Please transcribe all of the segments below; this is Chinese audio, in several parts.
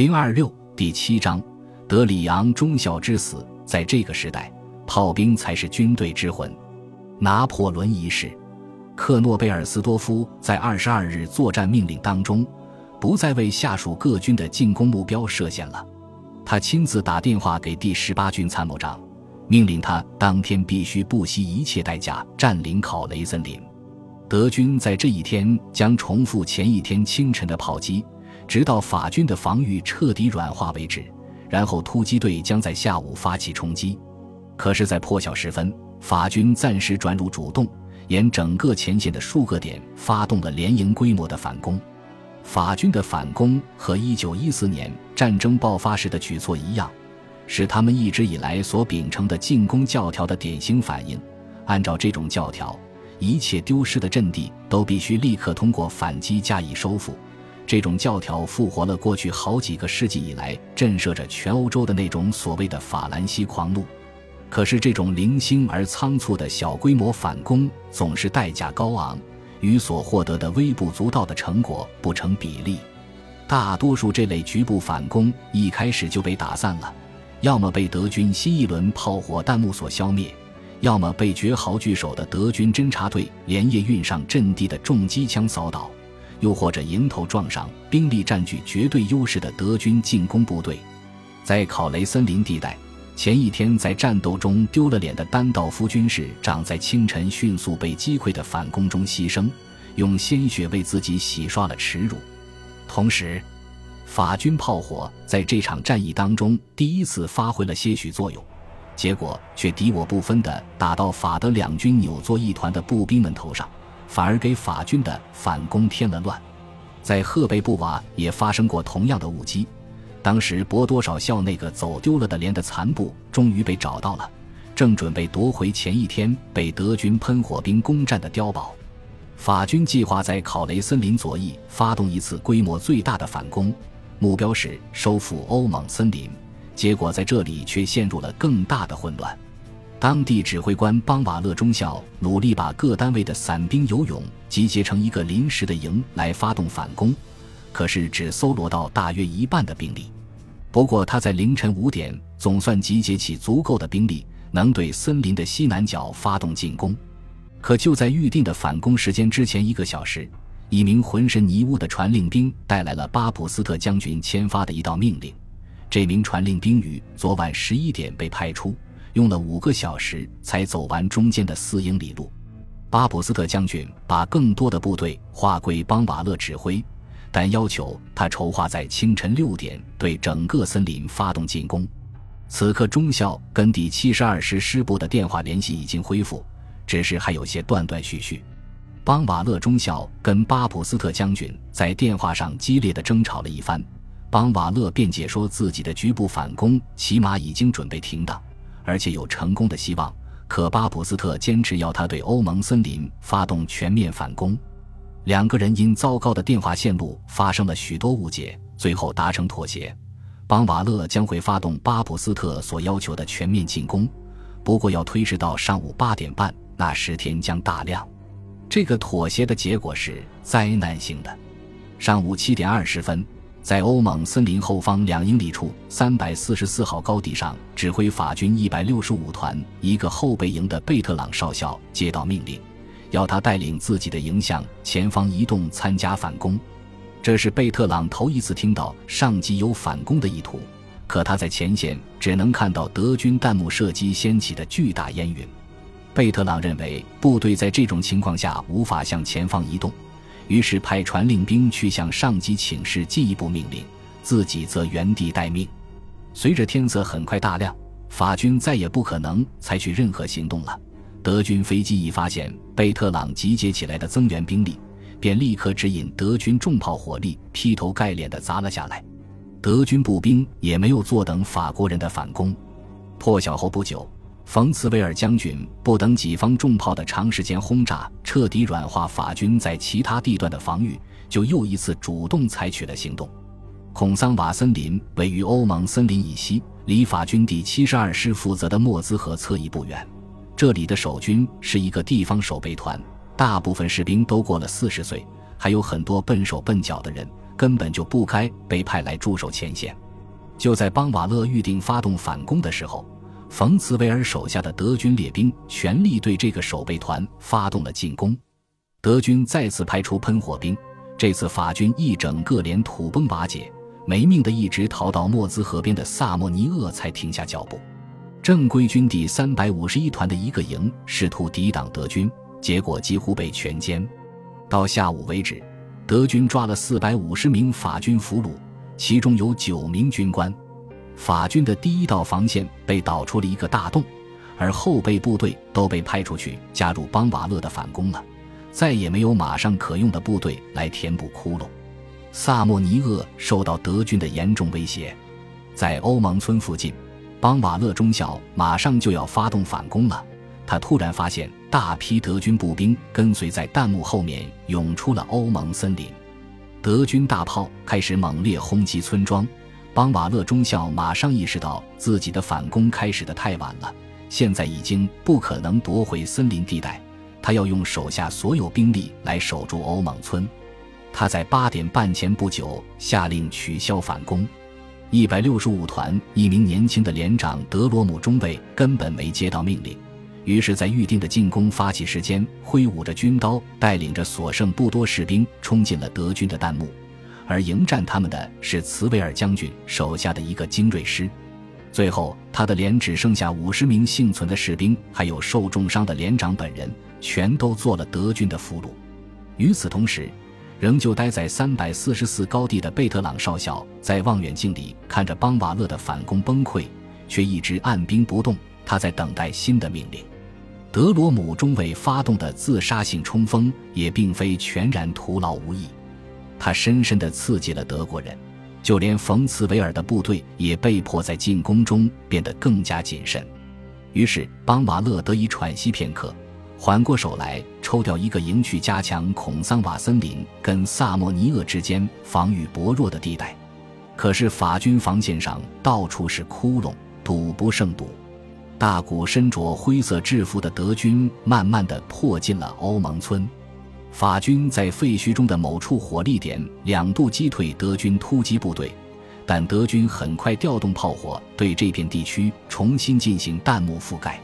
零二六第七章，德里昂中校之死。在这个时代，炮兵才是军队之魂。拿破仑一世，克诺贝尔斯多夫在二十二日作战命令当中，不再为下属各军的进攻目标设限了。他亲自打电话给第十八军参谋长，命令他当天必须不惜一切代价占领考雷森林。德军在这一天将重复前一天清晨的炮击。直到法军的防御彻底软化为止，然后突击队将在下午发起冲击。可是，在破晓时分，法军暂时转入主动，沿整个前线的数个点发动了连营规模的反攻。法军的反攻和1914年战争爆发时的举措一样，是他们一直以来所秉承的进攻教条的典型反应。按照这种教条，一切丢失的阵地都必须立刻通过反击加以收复。这种教条复活了过去好几个世纪以来震慑着全欧洲的那种所谓的法兰西狂怒，可是这种零星而仓促的小规模反攻总是代价高昂，与所获得的微不足道的成果不成比例。大多数这类局部反攻一开始就被打散了，要么被德军新一轮炮火弹幕所消灭，要么被绝好据守的德军侦察队连夜运上阵地的重机枪扫倒。又或者迎头撞上兵力占据绝对优势的德军进攻部队，在考雷森林地带，前一天在战斗中丢了脸的丹道夫军士长在清晨迅速被击溃的反攻中牺牲，用鲜血为自己洗刷了耻辱。同时，法军炮火在这场战役当中第一次发挥了些许作用，结果却敌我不分地打到法德两军扭作一团的步兵们头上。反而给法军的反攻添了乱，在赫贝布瓦也发生过同样的误击。当时博多少校那个走丢了的连的残部终于被找到了，正准备夺回前一天被德军喷火兵攻占的碉堡。法军计划在考雷森林左翼发动一次规模最大的反攻，目标是收复欧蒙森林，结果在这里却陷入了更大的混乱。当地指挥官邦瓦勒中校努力把各单位的散兵游勇集结成一个临时的营来发动反攻，可是只搜罗到大约一半的兵力。不过他在凌晨五点总算集结起足够的兵力，能对森林的西南角发动进攻。可就在预定的反攻时间之前一个小时，一名浑身泥污的传令兵带来了巴普斯特将军签发的一道命令。这名传令兵于昨晚十一点被派出。用了五个小时才走完中间的四英里路。巴普斯特将军把更多的部队划归邦瓦勒指挥，但要求他筹划在清晨六点对整个森林发动进攻。此刻，中校跟第七十二师师部的电话联系已经恢复，只是还有些断断续续。邦瓦勒中校跟巴普斯特将军在电话上激烈的争吵了一番，邦瓦勒辩解说自己的局部反攻起码已经准备停当。而且有成功的希望，可巴普斯特坚持要他对欧盟森林发动全面反攻。两个人因糟糕的电话线路发生了许多误解，最后达成妥协。邦瓦勒将会发动巴普斯特所要求的全面进攻，不过要推迟到上午八点半，那时天将大亮。这个妥协的结果是灾难性的。上午七点二十分。在欧蒙森林后方两英里处，三百四十四号高地上，指挥法军一百六十五团一个后备营的贝特朗少校接到命令，要他带领自己的营向前方移动，参加反攻。这是贝特朗头一次听到上级有反攻的意图，可他在前线只能看到德军弹幕射击掀起的巨大烟云。贝特朗认为部队在这种情况下无法向前方移动。于是派传令兵去向上级请示进一步命令，自己则原地待命。随着天色很快大亮，法军再也不可能采取任何行动了。德军飞机一发现贝特朗集结起来的增援兵力，便立刻指引德军重炮火力劈头盖脸地砸了下来。德军步兵也没有坐等法国人的反攻。破晓后不久。冯茨维尔将军不等己方重炮的长时间轰炸彻底软化法军在其他地段的防御，就又一次主动采取了行动。孔桑瓦森林位于欧盟森林以西，离法军第七十二师负责的莫兹河侧翼不远。这里的守军是一个地方守备团，大部分士兵都过了四十岁，还有很多笨手笨脚的人，根本就不该被派来驻守前线。就在邦瓦勒预定发动反攻的时候，冯茨维尔手下的德军列兵全力对这个守备团发动了进攻。德军再次派出喷火兵，这次法军一整个连土崩瓦解，没命的一直逃到莫兹河边的萨莫尼厄才停下脚步。正规军第三百五十一团的一个营试图抵挡德军，结果几乎被全歼。到下午为止，德军抓了四百五十名法军俘虏，其中有九名军官。法军的第一道防线被捣出了一个大洞，而后备部队都被派出去加入邦瓦勒的反攻了，再也没有马上可用的部队来填补窟窿。萨莫尼厄受到德军的严重威胁，在欧蒙村附近，邦瓦勒中校马上就要发动反攻了。他突然发现大批德军步兵跟随在弹幕后面涌出了欧蒙森林，德军大炮开始猛烈轰击村庄。邦瓦勒中校马上意识到自己的反攻开始的太晚了，现在已经不可能夺回森林地带，他要用手下所有兵力来守住欧蒙村。他在八点半前不久下令取消反攻。一百六十五团一名年轻的连长德罗姆中尉根本没接到命令，于是，在预定的进攻发起时间，挥舞着军刀，带领着所剩不多士兵冲进了德军的弹幕。而迎战他们的是茨维尔将军手下的一个精锐师，最后他的连只剩下五十名幸存的士兵，还有受重伤的连长本人，全都做了德军的俘虏。与此同时，仍旧待在三百四十四高地的贝特朗少校，在望远镜里看着邦瓦勒的反攻崩溃，却一直按兵不动。他在等待新的命令。德罗姆中尉发动的自杀性冲锋也并非全然徒劳无益。他深深地刺激了德国人，就连冯茨维尔的部队也被迫在进攻中变得更加谨慎。于是邦瓦勒得以喘息片刻，缓过手来，抽调一个营去加强孔桑瓦森林跟萨莫尼厄之间防御薄弱的地带。可是法军防线上到处是窟窿，堵不胜堵。大股身着灰色制服的德军慢慢地迫近了欧蒙村。法军在废墟中的某处火力点两度击退德军突击部队，但德军很快调动炮火对这片地区重新进行弹幕覆盖。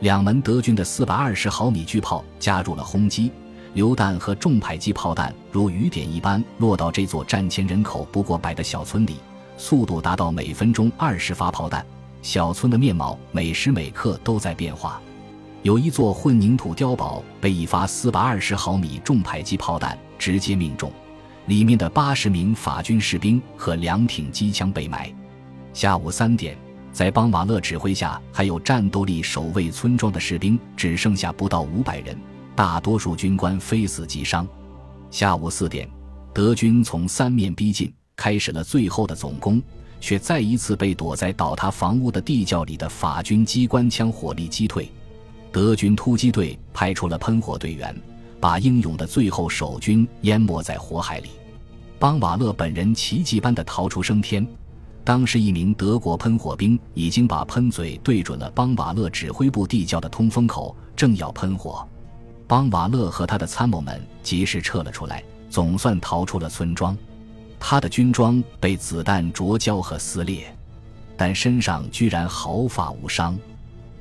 两门德军的四百二十毫米巨炮加入了轰击，榴弹和重迫击炮弹如雨点一般落到这座战前人口不过百的小村里，速度达到每分钟二十发炮弹。小村的面貌每时每刻都在变化。有一座混凝土碉堡被一发四百二十毫米重迫击炮弹直接命中，里面的八十名法军士兵和两挺机枪被埋。下午三点，在邦瓦勒指挥下，还有战斗力守卫村庄的士兵只剩下不到五百人，大多数军官非死即伤。下午四点，德军从三面逼近，开始了最后的总攻，却再一次被躲在倒塌房屋的地窖里的法军机关枪火力击退。德军突击队派出了喷火队员，把英勇的最后守军淹没在火海里。邦瓦勒本人奇迹般的逃出升天。当时，一名德国喷火兵已经把喷嘴对准了邦瓦勒指挥部地窖的通风口，正要喷火。邦瓦勒和他的参谋们及时撤了出来，总算逃出了村庄。他的军装被子弹灼焦和撕裂，但身上居然毫发无伤。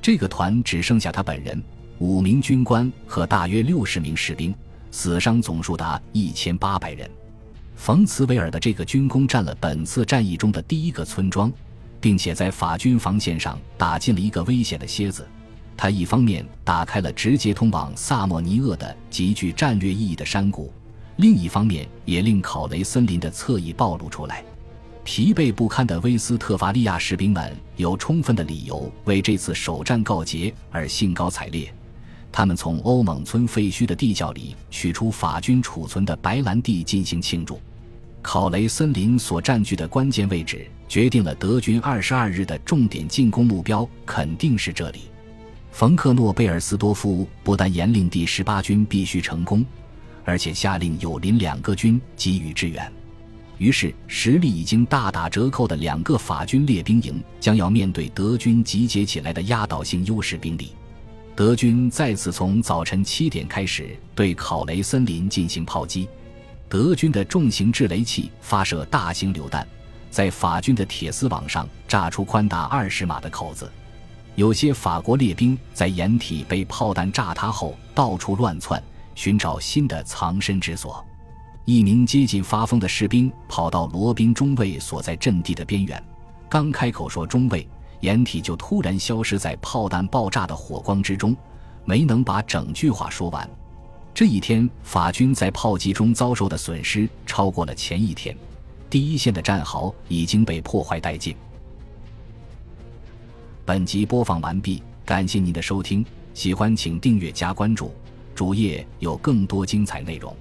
这个团只剩下他本人、五名军官和大约六十名士兵，死伤总数达一千八百人。冯茨维尔的这个军功占了本次战役中的第一个村庄，并且在法军防线上打进了一个危险的楔子。他一方面打开了直接通往萨莫尼厄的极具战略意义的山谷，另一方面也令考雷森林的侧翼暴露出来。疲惫不堪的威斯特伐利亚士兵们有充分的理由为这次首战告捷而兴高采烈。他们从欧蒙村废墟的地窖里取出法军储存的白兰地进行庆祝。考雷森林所占据的关键位置决定了德军二十二日的重点进攻目标肯定是这里。冯克诺贝尔斯多夫不但严令第十八军必须成功，而且下令友邻两个军给予支援。于是，实力已经大打折扣的两个法军列兵营将要面对德军集结起来的压倒性优势兵力。德军再次从早晨七点开始对考雷森林进行炮击。德军的重型制雷器发射大型榴弹，在法军的铁丝网上炸出宽达二十码的口子。有些法国列兵在掩体被炮弹炸塌后，到处乱窜，寻找新的藏身之所。一名接近发疯的士兵跑到罗宾中尉所在阵地的边缘，刚开口说“中尉”，掩体就突然消失在炮弹爆炸的火光之中，没能把整句话说完。这一天，法军在炮击中遭受的损失超过了前一天，第一线的战壕已经被破坏殆尽。本集播放完毕，感谢您的收听，喜欢请订阅加关注，主页有更多精彩内容。